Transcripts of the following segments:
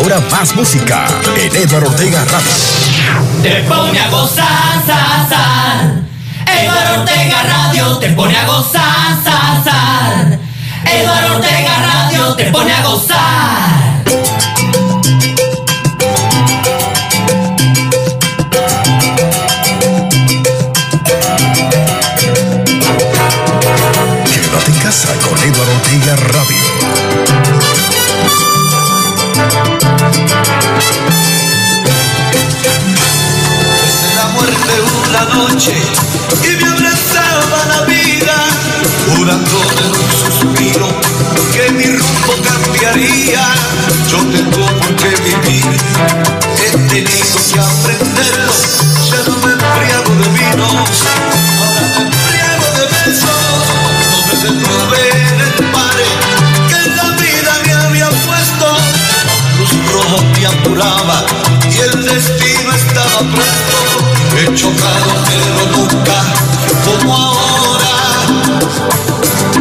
Ahora más música en Eduardo Ortega Radio. Te pone a gozar, zar, zar. Ortega Radio te pone a gozar, zar, zar. Ortega Radio te pone a gozar. quédate en casa con Eduardo Ortega Radio. Desde la muerte una noche y me abrazaba la vida, jurando de un suspiro que mi rumbo cambiaría. Yo tengo por qué vivir, he tenido que aprenderlo, ya no me embriago de vinos, ahora me embriago de besos, no me dejo. deambulaba y el destino estaba presto. He chocado, pero nunca como ahora.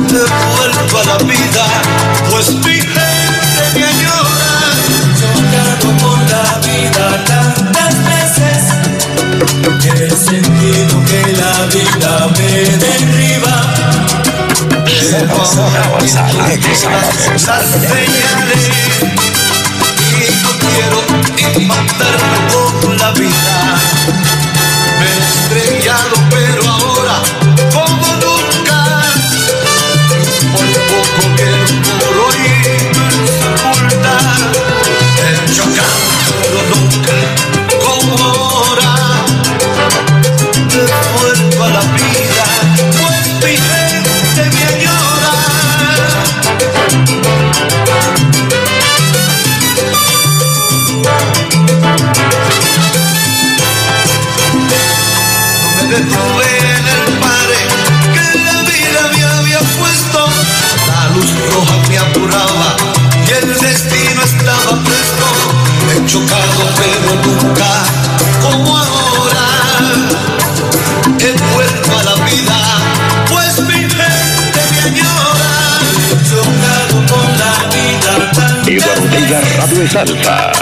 Devuelto a la vida, pues mi gente me ayuda. Chocado por la vida tantas veces he sentido que la vida me derriba. Esa, esa, esa, quiero invadirlo con la vida. Me he estrellado satisfied.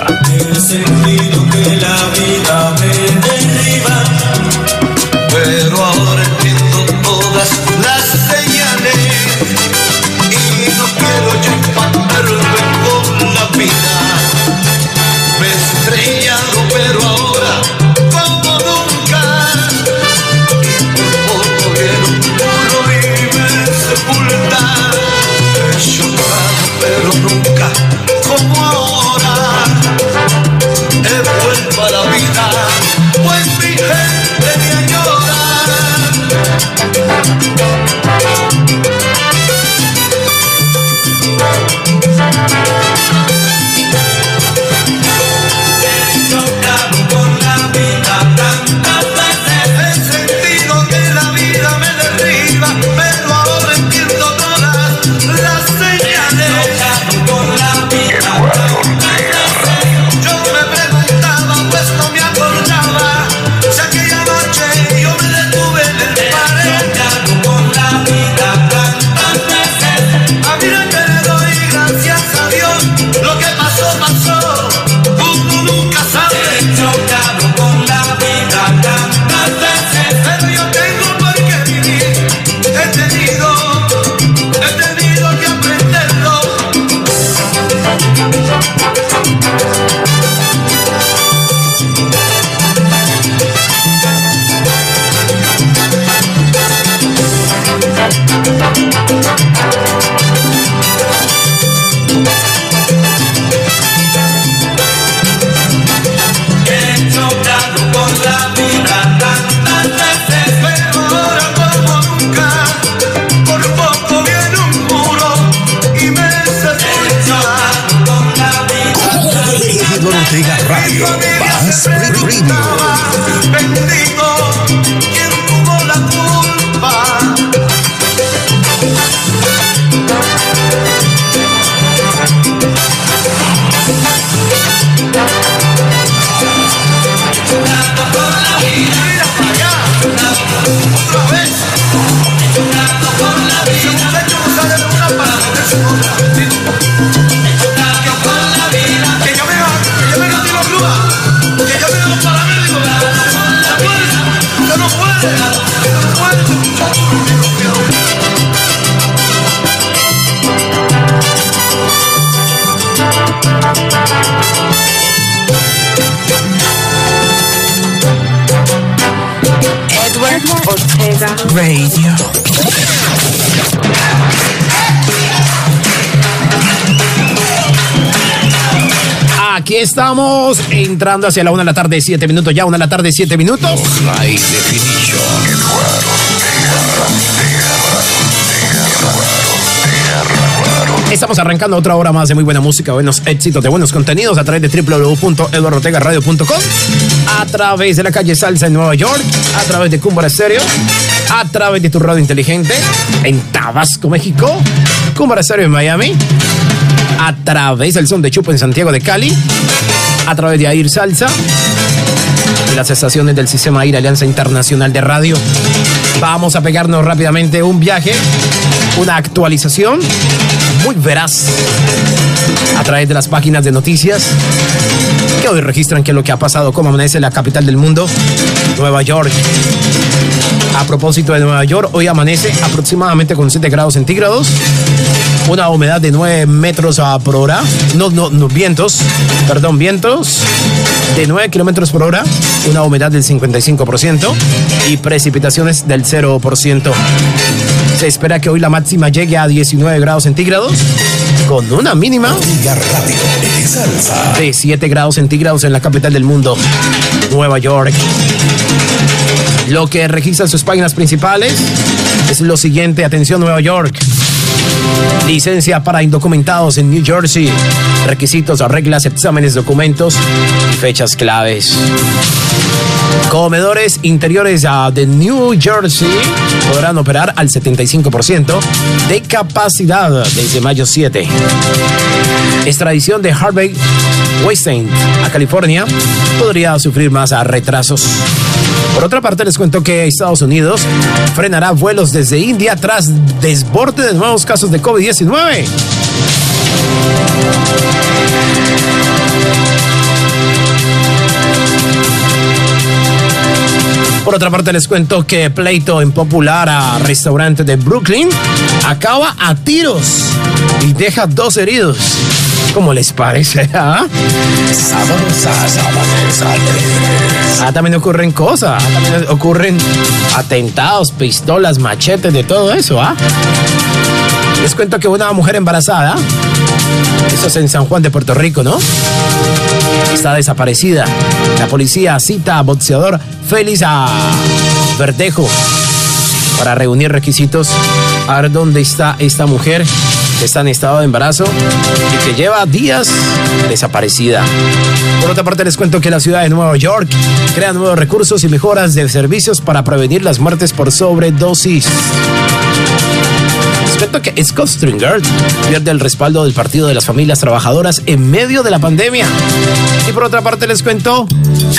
Radio. Estamos entrando hacia la una de la tarde, siete minutos ya, una de la tarde, siete minutos. Estamos arrancando otra hora más de muy buena música, buenos éxitos, de buenos contenidos a través de www.eduardotegaradio.com, a través de la calle Salsa en Nueva York, a través de Cumbra Stereo, a través de tu radio inteligente en Tabasco, México, Cumbra Stereo en Miami, a través del son de Chupo en Santiago de Cali, a través de Air Salsa y las estaciones del Sistema Air Alianza Internacional de Radio. Vamos a pegarnos rápidamente un viaje, una actualización muy veraz a través de las páginas de noticias que hoy registran qué es lo que ha pasado, cómo amanece la capital del mundo, Nueva York. A propósito de Nueva York, hoy amanece aproximadamente con 7 grados centígrados, una humedad de 9 metros por hora, no, no, no, vientos, perdón, vientos de 9 kilómetros por hora, una humedad del 55% y precipitaciones del 0%. Se espera que hoy la máxima llegue a 19 grados centígrados con una mínima de 7 grados centígrados en la capital del mundo, Nueva York. Lo que registra sus páginas principales es lo siguiente, atención Nueva York. Licencia para indocumentados en New Jersey. Requisitos, reglas, exámenes, documentos y fechas claves. Comedores interiores uh, de New Jersey podrán operar al 75% de capacidad desde mayo 7. Extradición de Harvey Weinstein a California podría sufrir más retrasos. Por otra parte, les cuento que Estados Unidos frenará vuelos desde India tras desborde de nuevos casos de COVID-19. Por otra parte, les cuento que pleito en popular a restaurante de Brooklyn acaba a tiros y deja dos heridos. ¿Cómo les parece? ¿Ah? ah también ocurren cosas. Ah, también ocurren atentados, pistolas, machetes, de todo eso. ¿ah? Les cuento que una mujer embarazada, eso es en San Juan de Puerto Rico, ¿no? Está desaparecida. La policía cita a boxeador Félix a Verdejo para reunir requisitos a ver dónde está esta mujer que está en estado de embarazo y que lleva días desaparecida. Por otra parte, les cuento que la ciudad de Nueva York crea nuevos recursos y mejoras de servicios para prevenir las muertes por sobredosis. Les cuento que Scott Stringer pierde el respaldo del Partido de las Familias Trabajadoras en medio de la pandemia. Y por otra parte, les cuento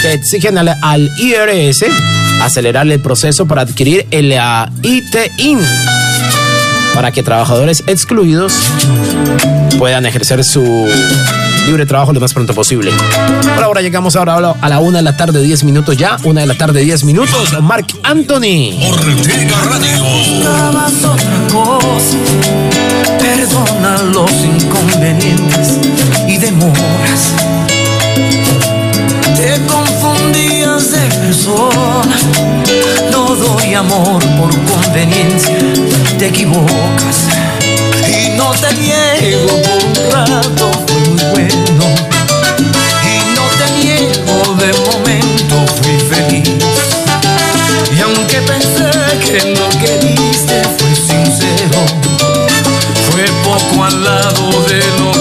que exigen al, IRS acelerar el proceso para adquirir el uh, ITIN para que trabajadores excluidos puedan ejercer su libre trabajo lo más pronto posible. Por ahora llegamos ahora a la una de la tarde, 10 minutos ya. Una de la tarde, 10 minutos. Mark Anthony. Ortega Radio. otra cosa. Perdona los inconvenientes y demoras. Te confundías de persona. Doy amor por conveniencia. Te equivocas. Y no te niego por un rato. Fue muy bueno. Y no te niego de momento. Fui feliz. Y aunque pensé que lo que diste fue sincero, fue poco al lado de lo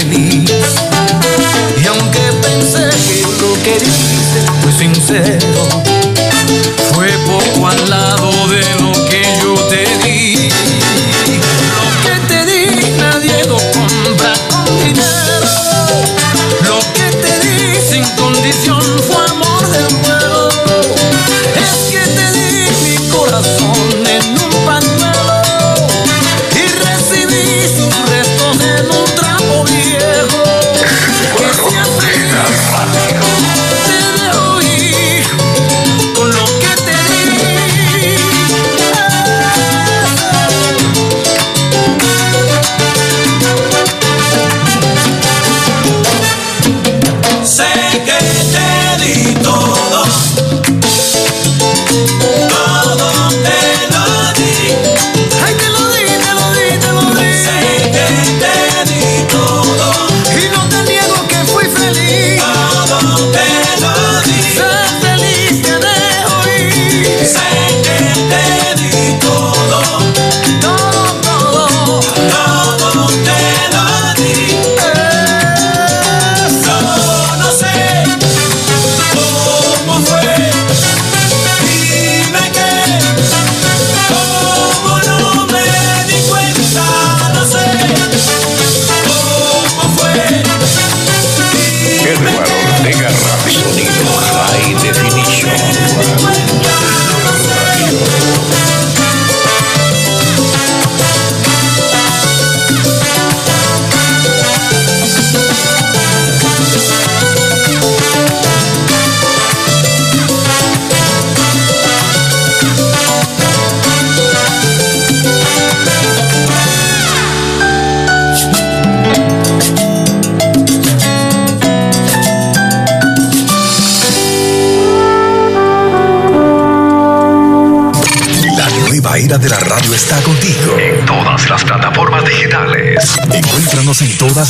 feliz. Y aunque pensé que lo que dijiste fue sincero.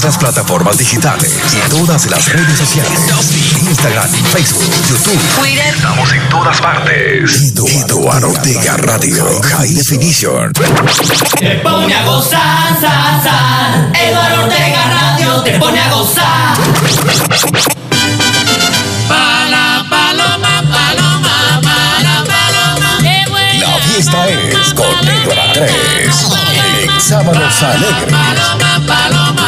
nuestras plataformas digitales y todas las redes sociales. Instagram, Facebook, YouTube. Twitter. Estamos en todas partes. Eduardo Ortega Radio. High Definition. Te pone a gozar, zar. Eduardo Ortega Radio te pone a gozar. Pala, paloma, paloma, pala, paloma. La fiesta es con Eduardo 3. Sábados Alegres. Paloma, paloma.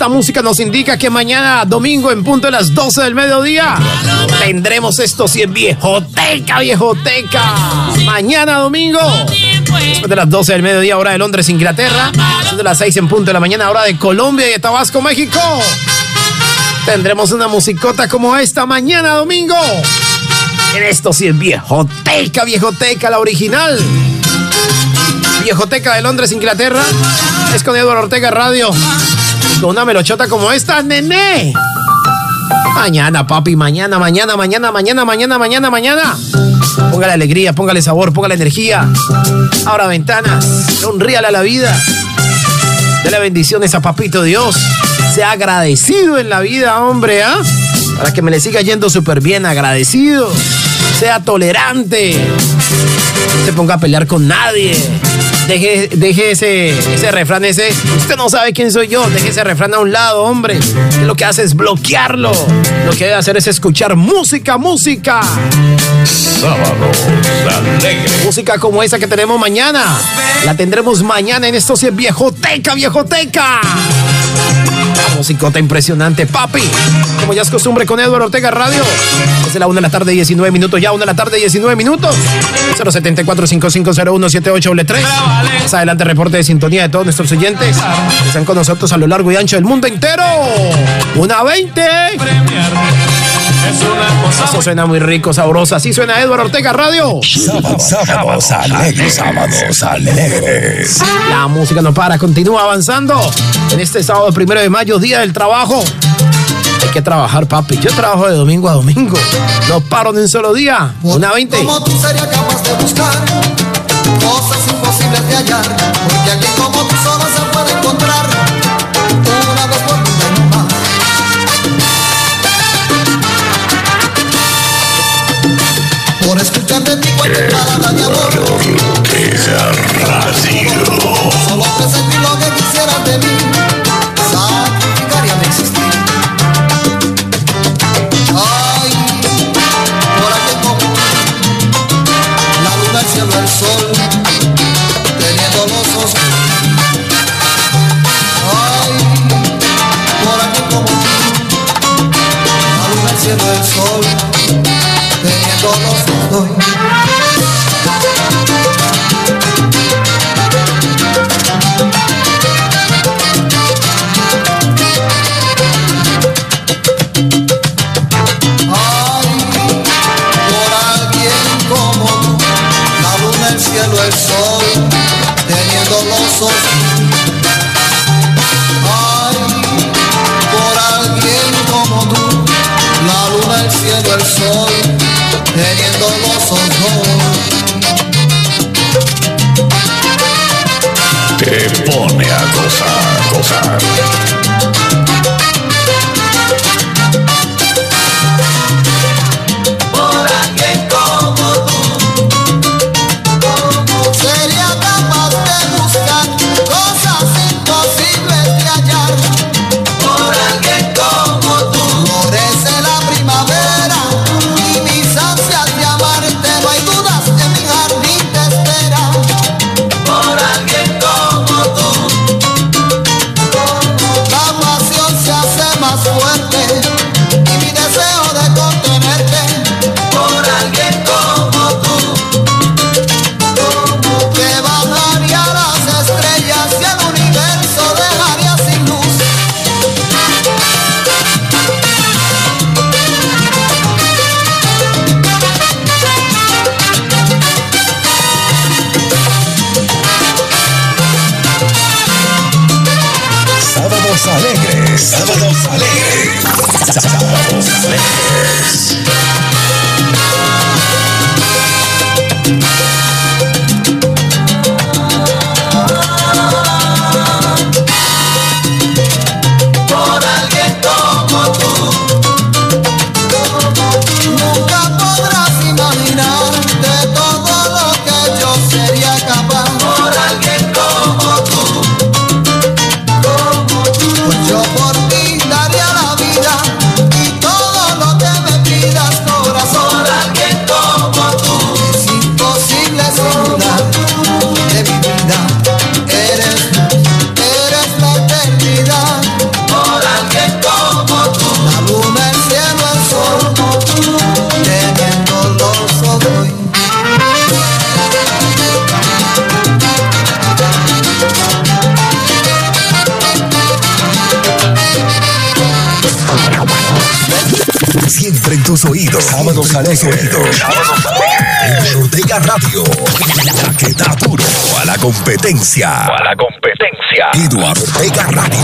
Esta música nos indica que mañana, domingo, en punto de las 12 del mediodía, tendremos esto si es viejoteca, viejoteca. Mañana, domingo, después de las 12 del mediodía, hora de Londres, Inglaterra, después de las 6 en punto de la mañana, hora de Colombia y de Tabasco, México. Tendremos una musicota como esta mañana, domingo. En esto sí es viejoteca, viejoteca, la original. Viejoteca de Londres, Inglaterra. Es con Eduardo Ortega Radio. Con una melochota como esta, nené. Mañana, papi, mañana, mañana, mañana, mañana, mañana, mañana, mañana. Póngale alegría, póngale sabor, póngale energía. Abra ventanas, sonríale a la vida. Dele bendiciones a Papito Dios. Sea agradecido en la vida, hombre, ¿ah? Para que me le siga yendo súper bien, agradecido. Sea tolerante. No se ponga a pelear con nadie. Deje, deje ese, ese refrán ese. Usted no sabe quién soy yo. Deje ese refrán a un lado, hombre. Lo que hace es bloquearlo. Lo que debe hacer es escuchar música, música. Sábados alegres. Música como esa que tenemos mañana. La tendremos mañana en esto sí es viejoteca, viejoteca. Musicota impresionante, papi. Como ya es costumbre con Eduardo Ortega Radio. Desde la 1 de la tarde, 19 minutos. Ya 1 de la tarde, 19 minutos. 074 5501 3 Más adelante, reporte de sintonía de todos nuestros oyentes que están con nosotros a lo largo y ancho del mundo entero. Una 20. Eso suena muy rico, sabroso. Así suena Eduardo Ortega Radio. Sábados, sábados alegres. Sábados alegres. La música no para, continúa avanzando. En este sábado primero de mayo, día del trabajo. Hay que trabajar, papi. Yo trabajo de domingo a domingo. No paro ni un solo día. Una 20. Como tú sería capaz de buscar cosas imposibles de hallar, porque alguien como tú solo se puede encontrar una vez por vida y no más. Por escuchar de ti cualquier palabra de amor, solo presentí lo que quisieras de mí, Sábados. Eduardo Ortega Radio. La que da duro a la competencia. A la competencia. Eduardo Ortega Radio.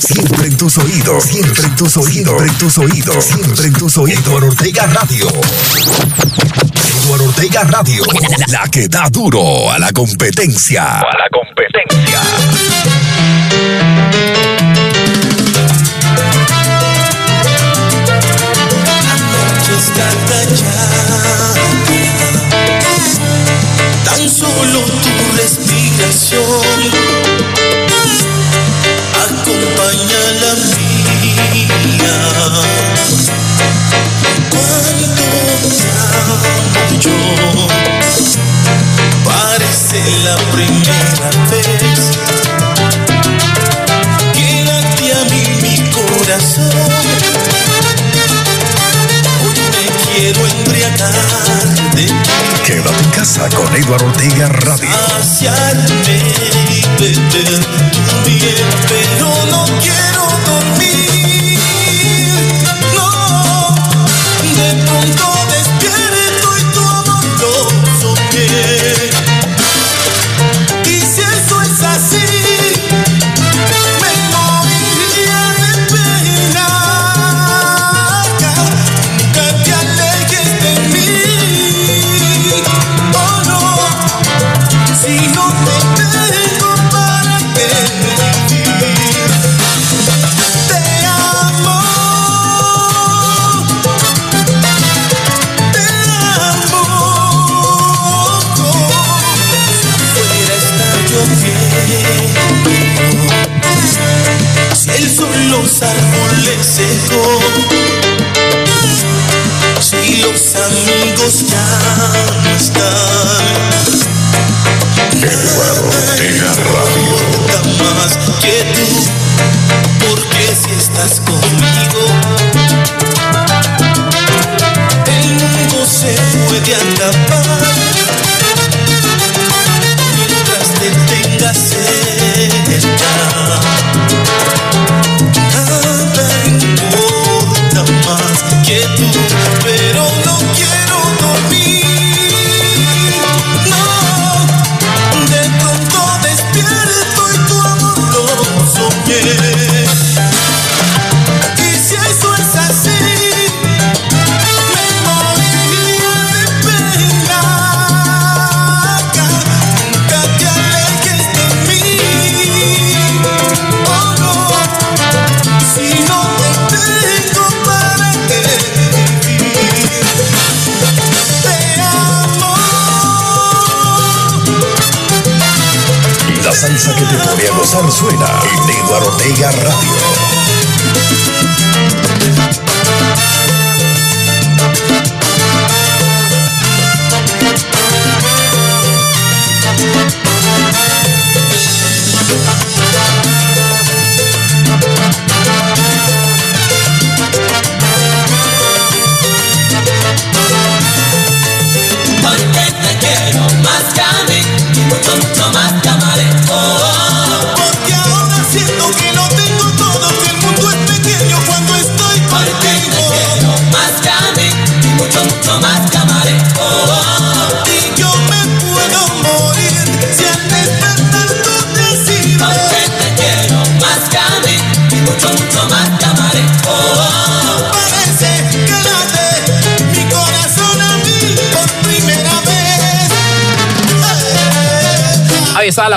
Siempre en tus oídos. Siempre en tus oídos. Siempre en tus oídos. Siempre en tus oídos. Eduardo Ortega Radio. Eduardo Ortega Radio. La que da duro a la competencia. A la yo, parece la primera vez que late a mí mi corazón quiero embriagar de ti. Quédate en casa con Eduardo Ortega Radio. Saciarme beber tu miel, pero no quiero dormir. Los árboles secó, si los amigos ya no están. Eduardo Ortega Radio. más que tú, porque si estás conmigo, el mundo se puede acabar. Mientras te tengas cerca.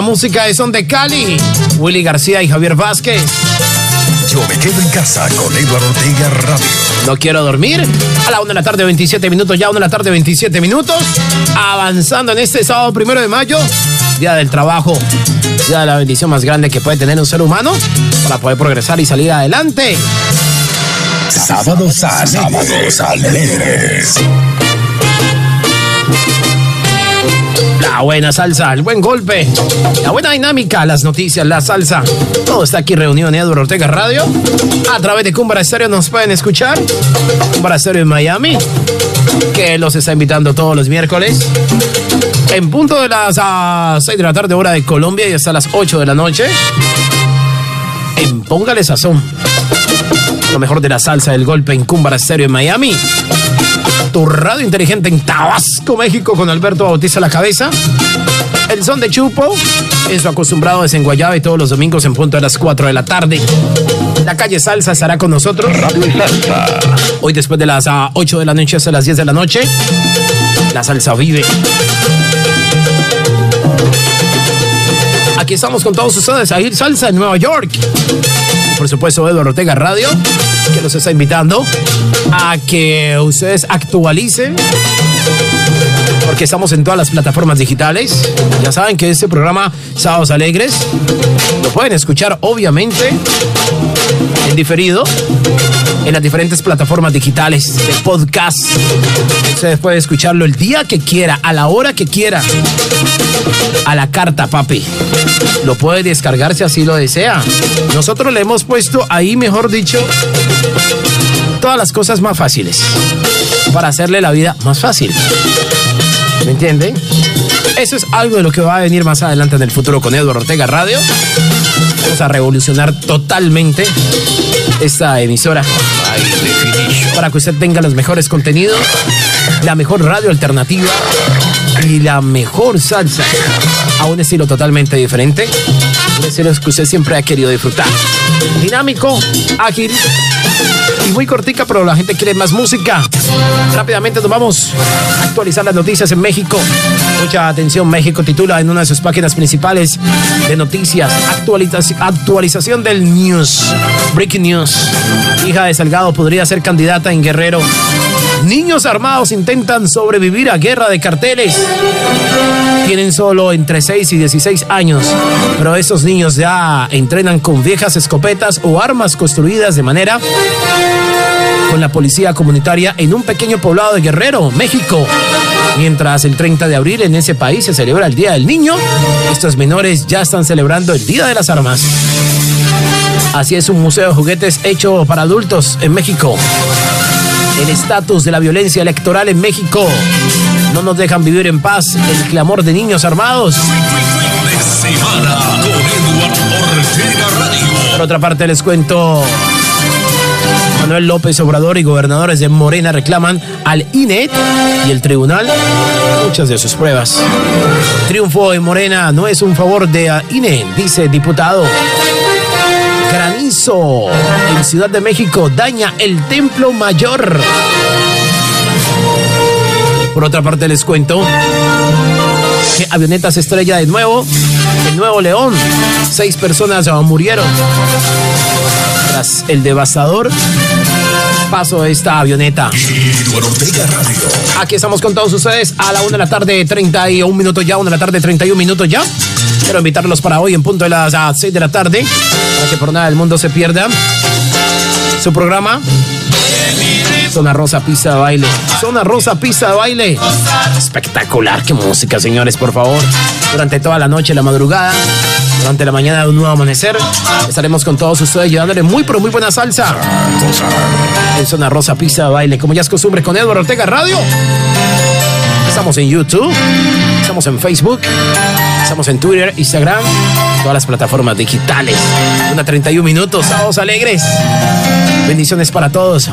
La música de Son de Cali. Willy García y Javier Vázquez. Yo me quedo en casa con Eduardo Ortega Radio. No quiero dormir. A la 1 de la tarde, 27 minutos. Ya 1 de la tarde, 27 minutos. Avanzando en este sábado primero de mayo. Día del trabajo. Día de la bendición más grande que puede tener un ser humano para poder progresar y salir adelante. Sábados alegres. Sábados alegres. La buena salsa, el buen golpe, la buena dinámica, las noticias, la salsa. Todo está aquí reunido en Eduardo Ortega Radio. A través de Cumbra Estéreo nos pueden escuchar. Cumbra Estéreo en Miami, que los está invitando todos los miércoles. En punto de las ah, 6 de la tarde, hora de Colombia, y hasta las 8 de la noche. En Póngale Sazón. Lo mejor de la salsa del golpe en Cumbra Estéreo en Miami. Tu radio inteligente en Tabasco, México, con Alberto Bautista a la cabeza. El son de Chupo en su acostumbrado desenguayado y todos los domingos en punto de las 4 de la tarde. La calle Salsa estará con nosotros. Radio Salsa. Hoy después de las ah, 8 de la noche hasta las 10 de la noche. La salsa vive. Aquí estamos con todos ustedes a ir salsa en Nueva York. Y por supuesto, Eduardo Ortega Radio, que los está invitando a que ustedes actualicen. Porque estamos en todas las plataformas digitales. Ya saben que este programa Sábados Alegres lo pueden escuchar, obviamente, en diferido en las diferentes plataformas digitales de podcast. Ustedes pueden escucharlo el día que quiera, a la hora que quiera. A la carta, papi. Lo puede descargar si así lo desea. Nosotros le hemos puesto ahí, mejor dicho, todas las cosas más fáciles. Para hacerle la vida más fácil. ¿Me entienden? Eso es algo de lo que va a venir más adelante en el futuro con Eduardo Ortega Radio. Vamos a revolucionar totalmente esta emisora para que usted tenga los mejores contenidos, la mejor radio alternativa y la mejor salsa a un estilo totalmente diferente. Un estilo que usted siempre ha querido disfrutar. Dinámico, ágil y muy cortica, pero la gente quiere más música. Rápidamente nos vamos a actualizar las noticias en México. Mucha atención, México titula en una de sus páginas principales de noticias actualización, actualización del news. Breaking news. Hija de Salgado podría ser candidata en Guerrero. Niños armados intentan sobrevivir a guerra de carteles. Tienen solo entre 6 y 16 años, pero esos niños ya entrenan con viejas escopetas o armas construidas de manera con la policía comunitaria en un pequeño poblado de Guerrero, México. Mientras el 30 de abril en ese país se celebra el Día del Niño, estos menores ya están celebrando el Día de las Armas. Así es un museo de juguetes hecho para adultos en México. El estatus de la violencia electoral en México. No nos dejan vivir en paz el clamor de niños armados. Por otra parte, les cuento. Manuel López Obrador y gobernadores de Morena reclaman al INET y el tribunal muchas de sus pruebas. Triunfo de Morena no es un favor de INE, dice diputado. En Ciudad de México daña el Templo Mayor. Por otra parte, les cuento que avioneta se estrella de nuevo en Nuevo León. Seis personas murieron tras el devastador paso de esta avioneta. Aquí estamos con todos ustedes a la 1 de la tarde, 31 minutos ya, 1 de la tarde, 31 minutos ya. Quiero invitarlos para hoy en punto de las ah, 6 de la tarde, para que por nada del mundo se pierda su programa. Zona Rosa Pista de Baile. Zona Rosa Pista de Baile. Espectacular, qué música, señores, por favor. Durante toda la noche, la madrugada, durante la mañana de un nuevo amanecer, estaremos con todos ustedes llevándole muy, pero muy buena salsa. En Zona Rosa de Baile, como ya es costumbre con Eduardo Ortega Radio. Estamos en YouTube, estamos en Facebook, estamos en Twitter, Instagram, todas las plataformas digitales. Una 31 minutos, sábados alegres. Bendiciones para todos.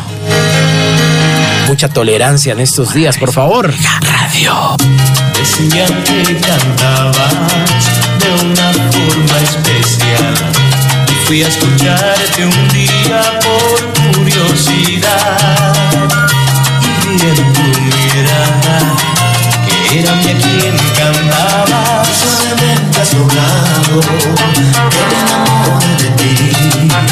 Mucha tolerancia en estos días, por favor. Radio. Decían que cantabas de una forma especial. Y fui a escucharte un día por curiosidad. Y vi en tu mirada que era mi a quien cantaba. Suavemente has logrado que me enamore de ti.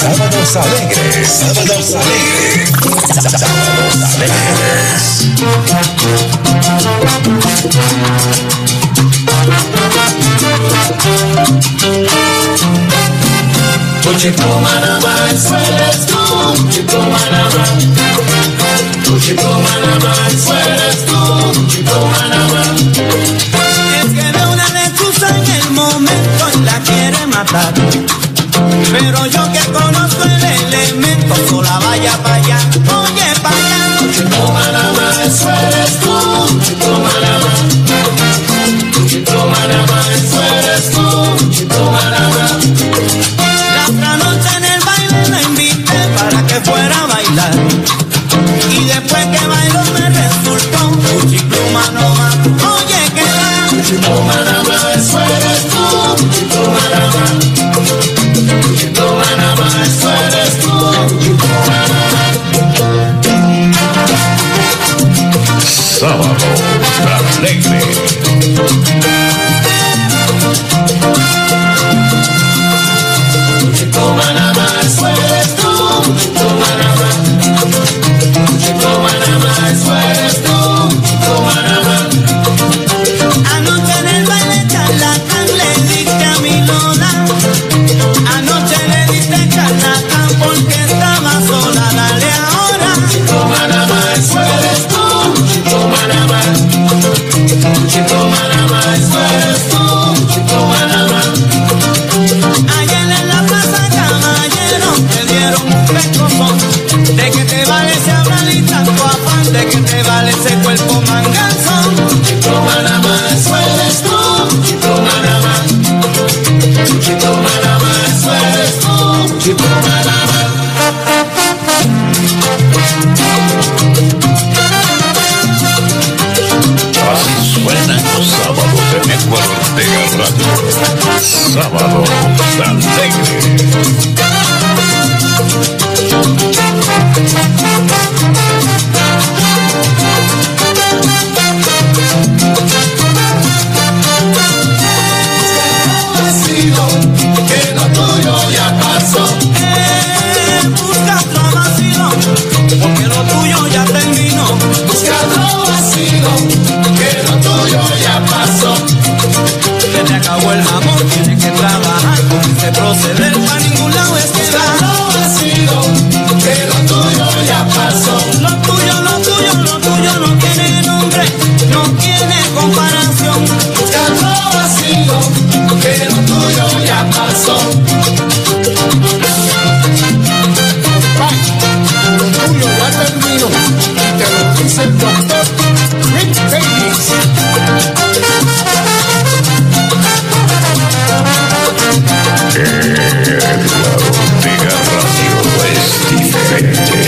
Sábados alegres, sábados alegres, sábados alegres. Tuchipumanaba, sueles tú, Chipumanaba. Tuchipumanaba, sueles na Chipumanaba. Pero yo que conozco el elemento, sola vaya para allá. Lately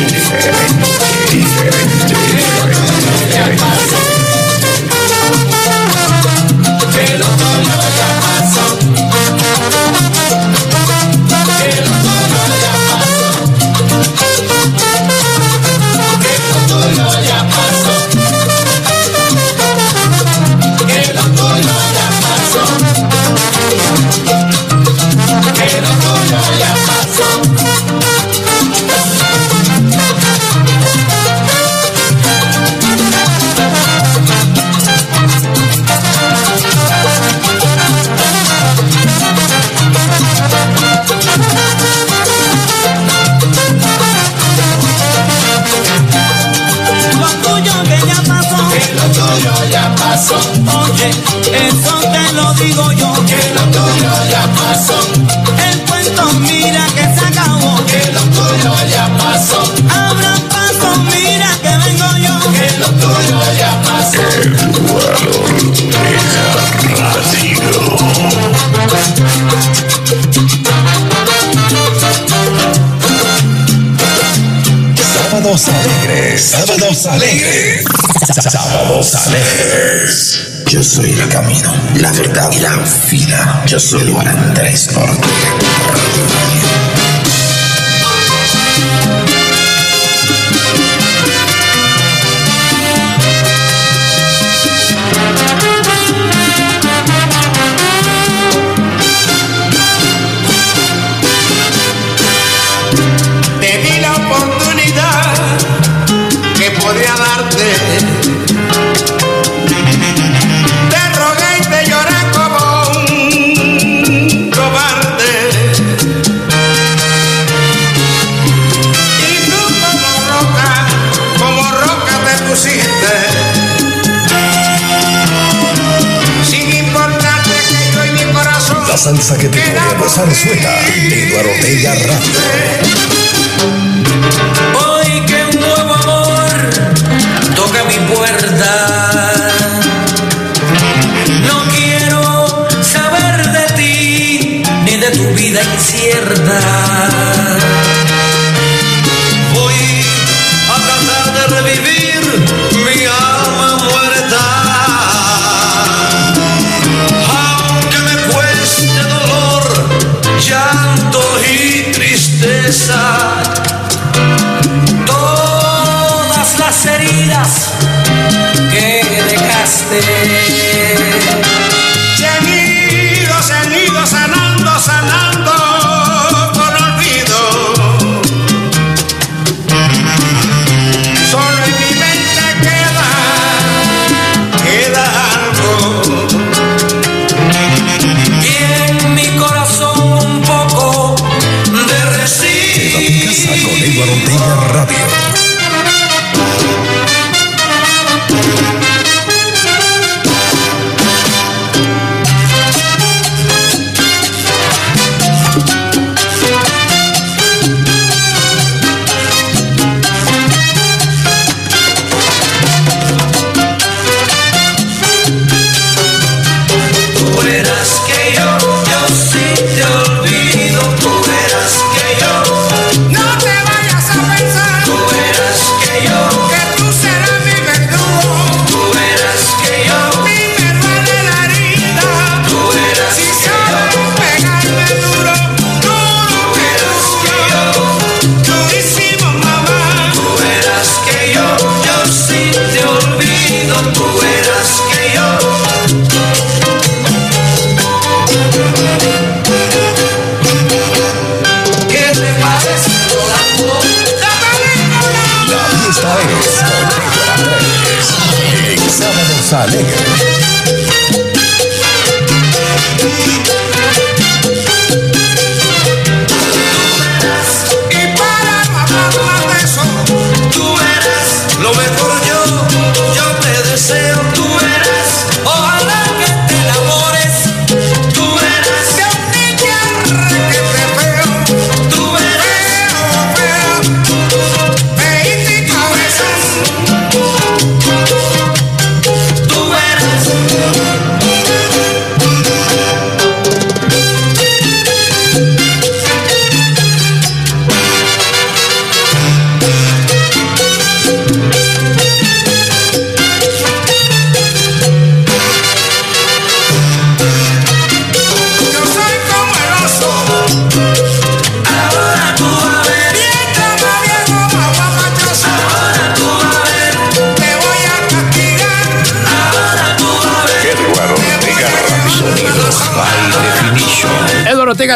diferente. Sábados alegres. Sábados alegres. Yo soy el camino, la verdad y la vida. Yo soy Juan Andrés Ortega. que te toque gozar sueta de Eduardo Ortega Radio. Hoy que un nuevo amor toca mi puerta. No quiero saber de ti ni de tu vida incierta. Yeah.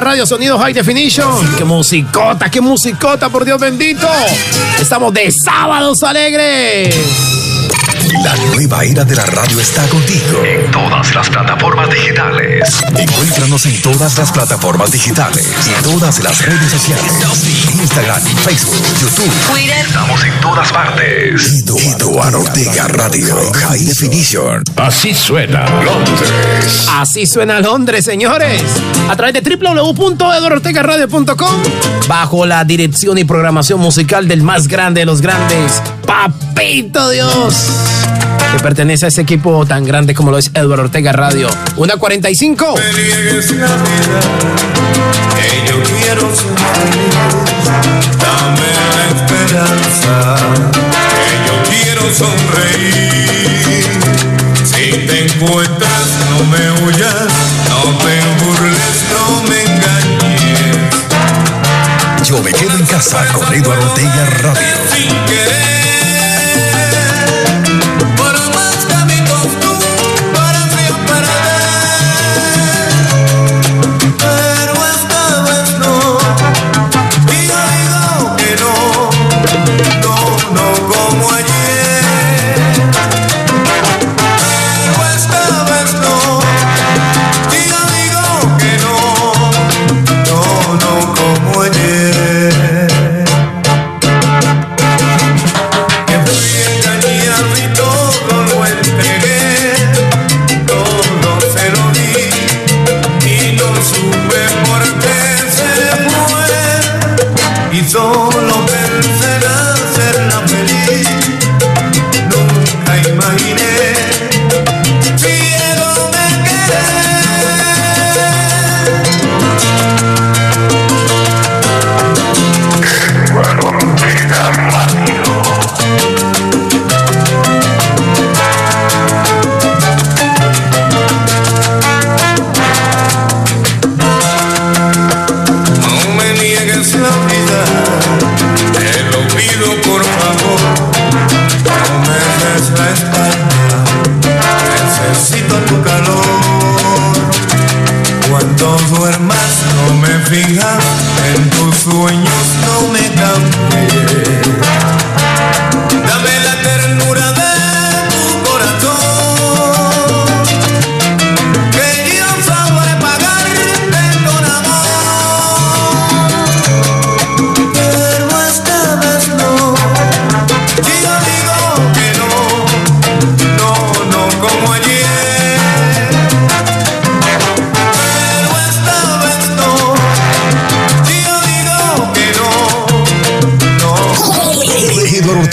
Radio, sonido high definition. ¡Qué musicota, qué musicota, por Dios bendito! Estamos de sábados alegres. La nueva era de la radio está contigo. En todas las plataformas digitales. Encuéntranos en todas las plataformas digitales y todas las redes sociales. Instagram, Facebook, YouTube. Twitter. Estamos en todas partes. Eduardo Ortega Radio. High Definition. Así suena Londres. Así suena Londres, señores. A través de www.eduardoortegaradio.com bajo la dirección y programación musical del más grande de los grandes, Papito Dios, que pertenece a ese equipo tan grande como lo es Eduardo Ortega Radio. Una 45. me niegues la vida que yo quiero ser feliz. Dame la esperanza que yo quiero sonreír. Si te encuentras, no me huyas, no te burles, no me engañes. Yo me quedo en casa con Eduardo Ortega Radio. Sin querer,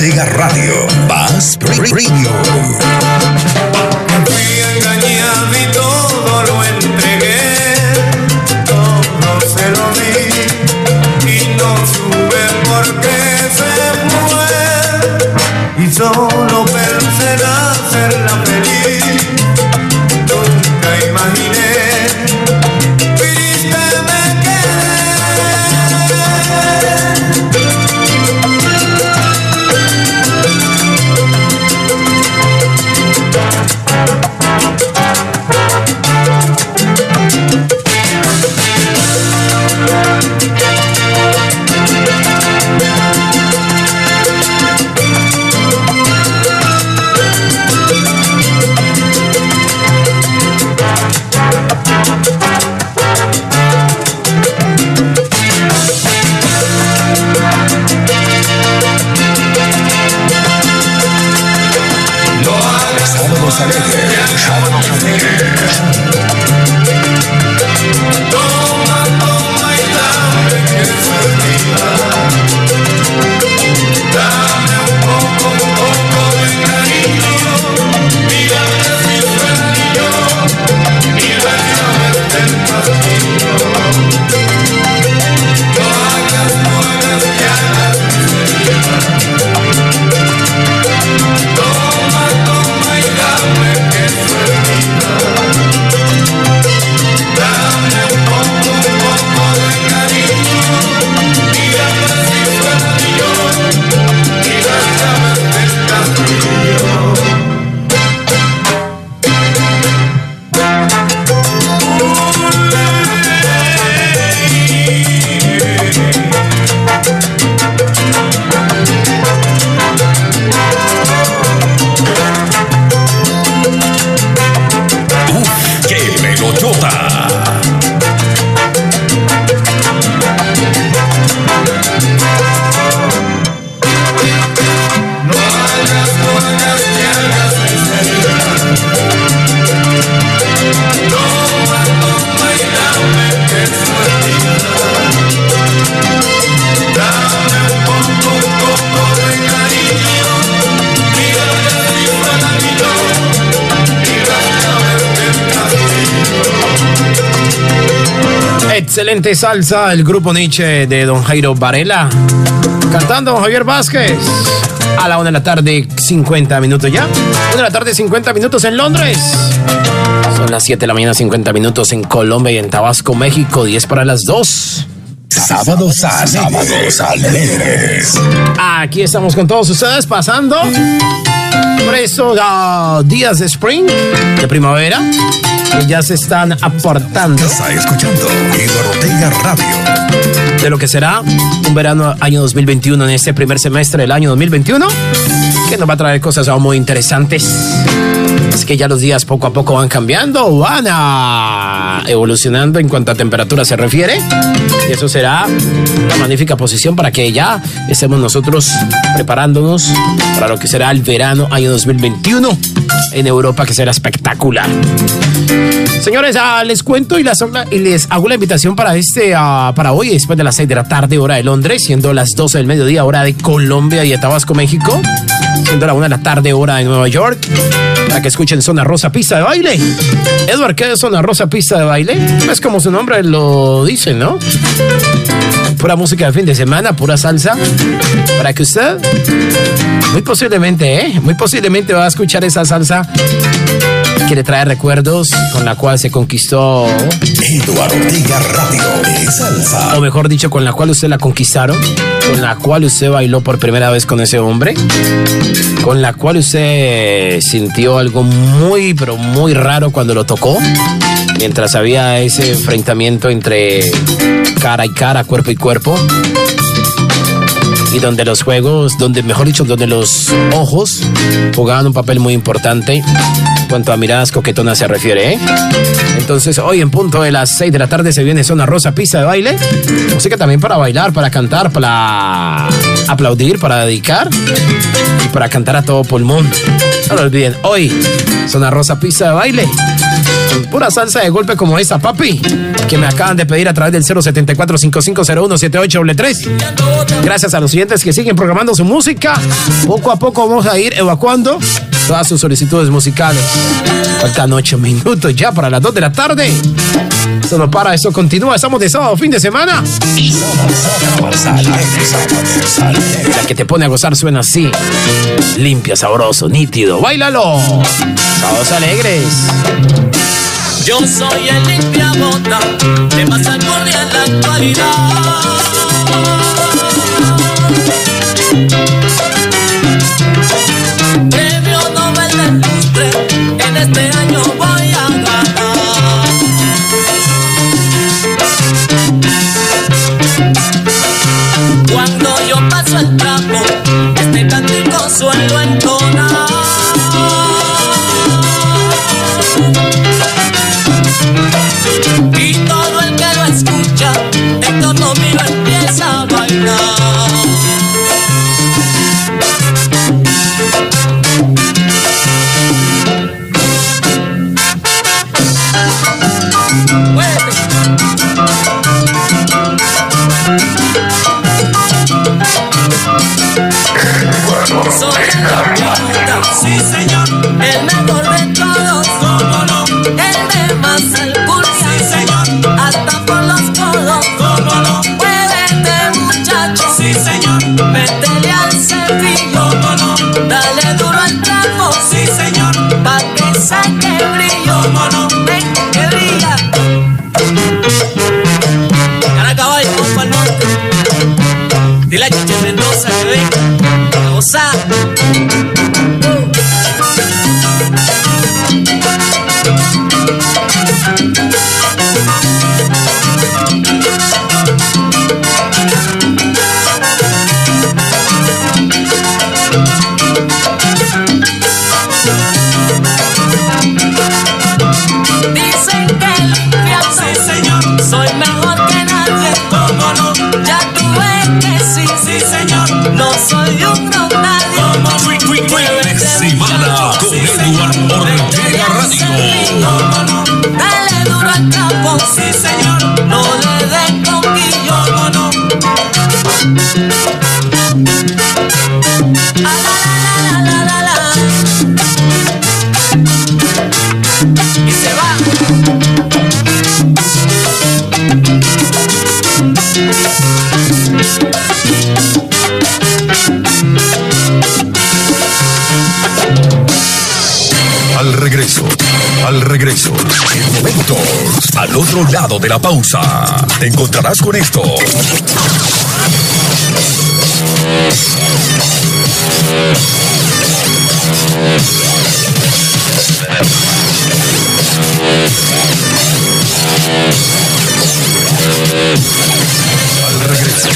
Ortega Radio. Bass Radio. Excelente salsa, el grupo Nietzsche de Don Jairo Varela. Cantando Don Javier Vázquez. A la una de la tarde, 50 minutos ya. Una de la tarde, 50 minutos en Londres. Son las 7 de la mañana, 50 minutos en Colombia y en Tabasco, México. 10 para las 2. Sábados alegres. alegres. Aquí estamos con todos ustedes pasando por esos ah, días de spring, de primavera, que ya se están aportando Está escuchando Eduardo Radio. de lo que será un verano año 2021 en este primer semestre del año 2021, que nos va a traer cosas aún muy interesantes. Es que ya los días poco a poco van cambiando, van a evolucionando en cuanto a temperatura se refiere. Y eso será una magnífica posición para que ya estemos nosotros preparándonos para lo que será el verano año 2021 en Europa, que será espectacular. Señores, ah, les cuento y, las- y les hago la invitación para este, ah, para hoy, después de las 6 de la tarde, hora de Londres, siendo las 12 del mediodía, hora de Colombia y de Tabasco, México, siendo la 1 de la tarde, hora de Nueva York, para que escuchen Zona Rosa Pista de Baile. Edward, ¿qué es Zona Rosa Pista de Baile? Es como su nombre lo dice, ¿no? Pura música de fin de semana, pura salsa, para que usted, muy posiblemente, ¿eh? Muy posiblemente va a escuchar esa salsa que le trae recuerdos con la cual se conquistó, Eduardo Ortega Radio. Salsa. o mejor dicho, con la cual usted la conquistaron, con la cual usted bailó por primera vez con ese hombre, con la cual usted sintió algo muy, pero muy raro cuando lo tocó, mientras había ese enfrentamiento entre cara y cara, cuerpo y cuerpo. Y donde los juegos, donde mejor dicho, donde los ojos jugaban un papel muy importante cuanto a miradas coquetonas se refiere, ¿eh? Entonces, hoy en punto de las 6 de la tarde se viene Zona Rosa, pista de baile. Música también para bailar, para cantar, para aplaudir, para dedicar y para cantar a todo pulmón. No lo olviden, hoy, Zona Rosa, pista de baile. Pura salsa de golpe como esta, papi, que me acaban de pedir a través del 074-5501-7833. Gracias a los siguientes que siguen programando su música. Poco a poco vamos a ir evacuando todas sus solicitudes musicales. Faltan ocho minutos ya para las 2 de la tarde. Esto no para, esto continúa. Estamos de sábado, fin de semana. La que te pone a gozar suena así. Limpio, sabroso, nítido. ¡Báilalo! Sábados alegres. Yo soy el limpiabota de más Concordia en la actualidad. sangre brilló. Como lumbre. Lado de la pausa, te encontrarás con esto. Al regreso.